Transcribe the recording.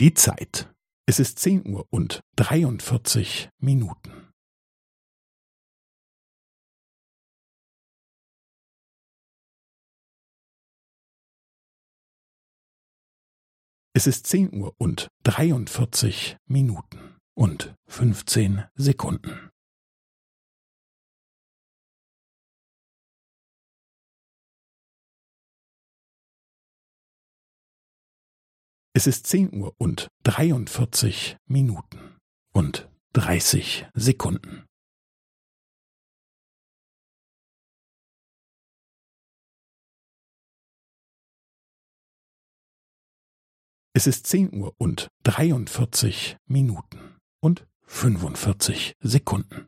Die Zeit. Es ist zehn Uhr und dreiundvierzig Minuten. Es ist zehn Uhr und dreiundvierzig Minuten und fünfzehn Sekunden. Es ist zehn Uhr und dreiundvierzig Minuten und dreißig Sekunden. Es ist zehn Uhr und dreiundvierzig Minuten und fünfundvierzig Sekunden.